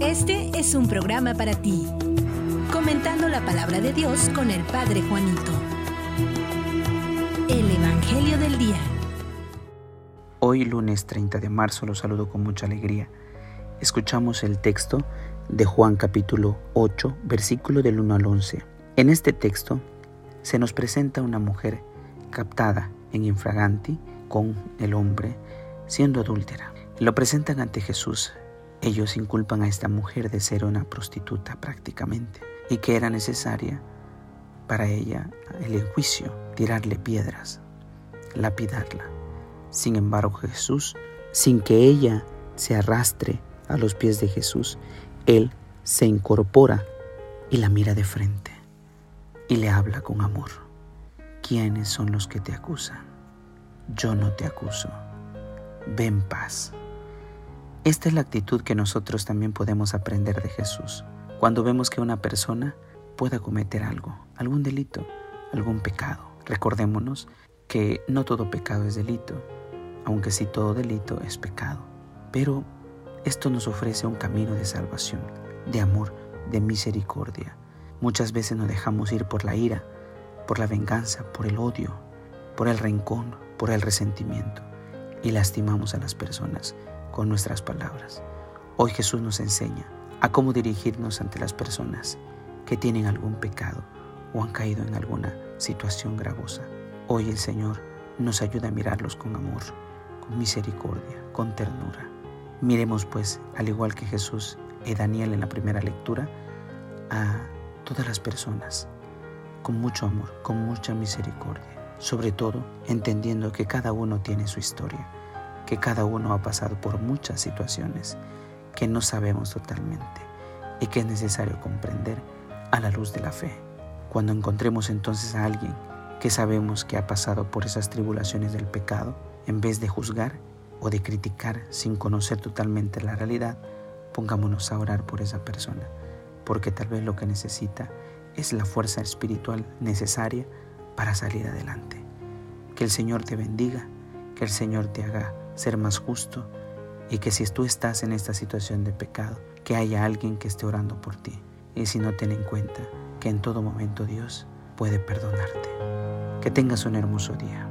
Este es un programa para ti, comentando la palabra de Dios con el Padre Juanito. El Evangelio del Día. Hoy lunes 30 de marzo los saludo con mucha alegría. Escuchamos el texto de Juan capítulo 8, versículo del 1 al 11. En este texto se nos presenta una mujer captada en infraganti con el hombre siendo adúltera. Lo presentan ante Jesús. Ellos inculpan a esta mujer de ser una prostituta prácticamente y que era necesaria para ella el enjuicio, tirarle piedras, lapidarla. Sin embargo, Jesús, sin que ella se arrastre a los pies de Jesús, Él se incorpora y la mira de frente y le habla con amor. ¿Quiénes son los que te acusan? Yo no te acuso. Ven paz. Esta es la actitud que nosotros también podemos aprender de Jesús. Cuando vemos que una persona pueda cometer algo, algún delito, algún pecado. Recordémonos que no todo pecado es delito, aunque sí todo delito es pecado. Pero esto nos ofrece un camino de salvación, de amor, de misericordia. Muchas veces nos dejamos ir por la ira, por la venganza, por el odio, por el rencor, por el resentimiento y lastimamos a las personas con nuestras palabras. Hoy Jesús nos enseña a cómo dirigirnos ante las personas que tienen algún pecado o han caído en alguna situación gravosa. Hoy el Señor nos ayuda a mirarlos con amor, con misericordia, con ternura. Miremos pues, al igual que Jesús y Daniel en la primera lectura, a todas las personas con mucho amor, con mucha misericordia sobre todo entendiendo que cada uno tiene su historia, que cada uno ha pasado por muchas situaciones que no sabemos totalmente y que es necesario comprender a la luz de la fe. Cuando encontremos entonces a alguien que sabemos que ha pasado por esas tribulaciones del pecado, en vez de juzgar o de criticar sin conocer totalmente la realidad, pongámonos a orar por esa persona, porque tal vez lo que necesita es la fuerza espiritual necesaria para salir adelante. Que el Señor te bendiga, que el Señor te haga ser más justo y que si tú estás en esta situación de pecado, que haya alguien que esté orando por ti. Y si no, ten en cuenta que en todo momento Dios puede perdonarte. Que tengas un hermoso día.